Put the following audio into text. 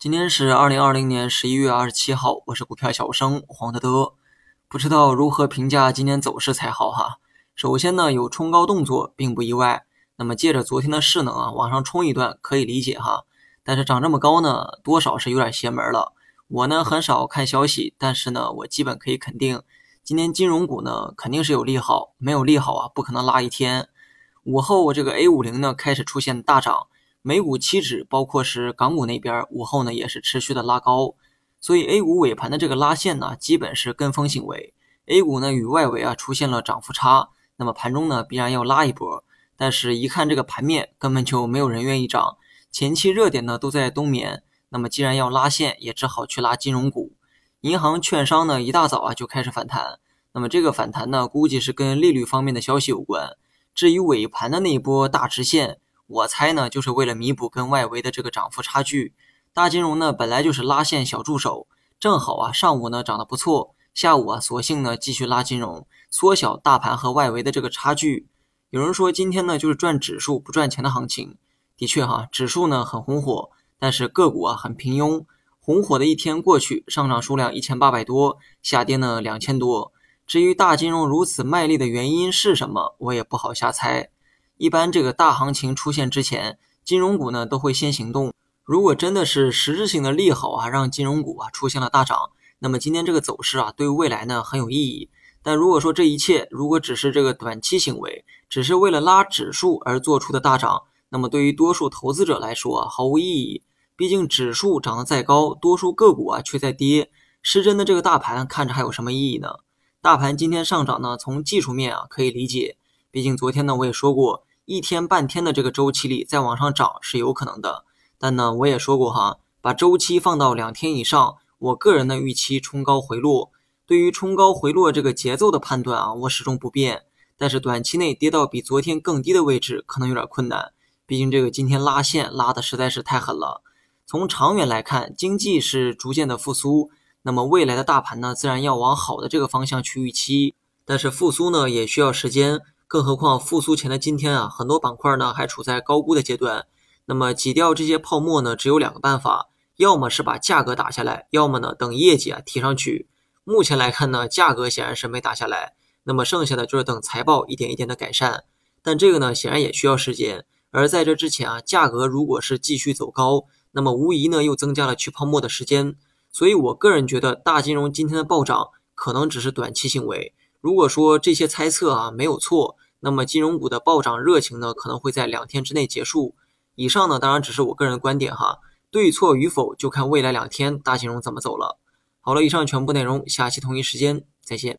今天是二零二零年十一月二十七号，我是股票小生黄德德，不知道如何评价今天走势才好哈。首先呢，有冲高动作并不意外，那么借着昨天的势能啊，往上冲一段可以理解哈。但是涨这么高呢，多少是有点邪门了。我呢很少看消息，但是呢，我基本可以肯定，今天金融股呢肯定是有利好，没有利好啊，不可能拉一天。午后这个 A 五零呢开始出现大涨。美股期指，包括是港股那边，午后呢也是持续的拉高，所以 A 股尾盘的这个拉线呢，基本是跟风行为。A 股呢与外围啊出现了涨幅差，那么盘中呢必然要拉一波。但是，一看这个盘面，根本就没有人愿意涨，前期热点呢都在冬眠。那么既然要拉线，也只好去拉金融股、银行、券商呢，一大早啊就开始反弹。那么这个反弹呢，估计是跟利率方面的消息有关。至于尾盘的那一波大直线。我猜呢，就是为了弥补跟外围的这个涨幅差距。大金融呢，本来就是拉线小助手，正好啊，上午呢涨得不错，下午啊，索性呢继续拉金融，缩小大盘和外围的这个差距。有人说今天呢就是赚指数不赚钱的行情，的确哈，指数呢很红火，但是个股啊很平庸。红火的一天过去，上涨数量一千八百多，下跌呢两千多。至于大金融如此卖力的原因是什么，我也不好瞎猜。一般这个大行情出现之前，金融股呢都会先行动。如果真的是实质性的利好啊，让金融股啊出现了大涨，那么今天这个走势啊对未来呢很有意义。但如果说这一切如果只是这个短期行为，只是为了拉指数而做出的大涨，那么对于多数投资者来说啊毫无意义。毕竟指数涨得再高，多数个股啊却在跌，失真的这个大盘看着还有什么意义呢？大盘今天上涨呢，从技术面啊可以理解，毕竟昨天呢我也说过。一天半天的这个周期里再往上涨是有可能的，但呢，我也说过哈，把周期放到两天以上，我个人的预期冲高回落。对于冲高回落这个节奏的判断啊，我始终不变。但是短期内跌到比昨天更低的位置可能有点困难，毕竟这个今天拉线拉的实在是太狠了。从长远来看，经济是逐渐的复苏，那么未来的大盘呢，自然要往好的这个方向去预期。但是复苏呢，也需要时间。更何况复苏前的今天啊，很多板块呢还处在高估的阶段。那么挤掉这些泡沫呢，只有两个办法：要么是把价格打下来，要么呢等业绩啊提上去。目前来看呢，价格显然是没打下来，那么剩下的就是等财报一点一点的改善。但这个呢，显然也需要时间。而在这之前啊，价格如果是继续走高，那么无疑呢又增加了去泡沫的时间。所以我个人觉得，大金融今天的暴涨可能只是短期行为。如果说这些猜测啊没有错，那么金融股的暴涨热情呢可能会在两天之内结束。以上呢当然只是我个人的观点哈，对错与否就看未来两天大金融怎么走了。好了，以上全部内容，下期同一时间再见。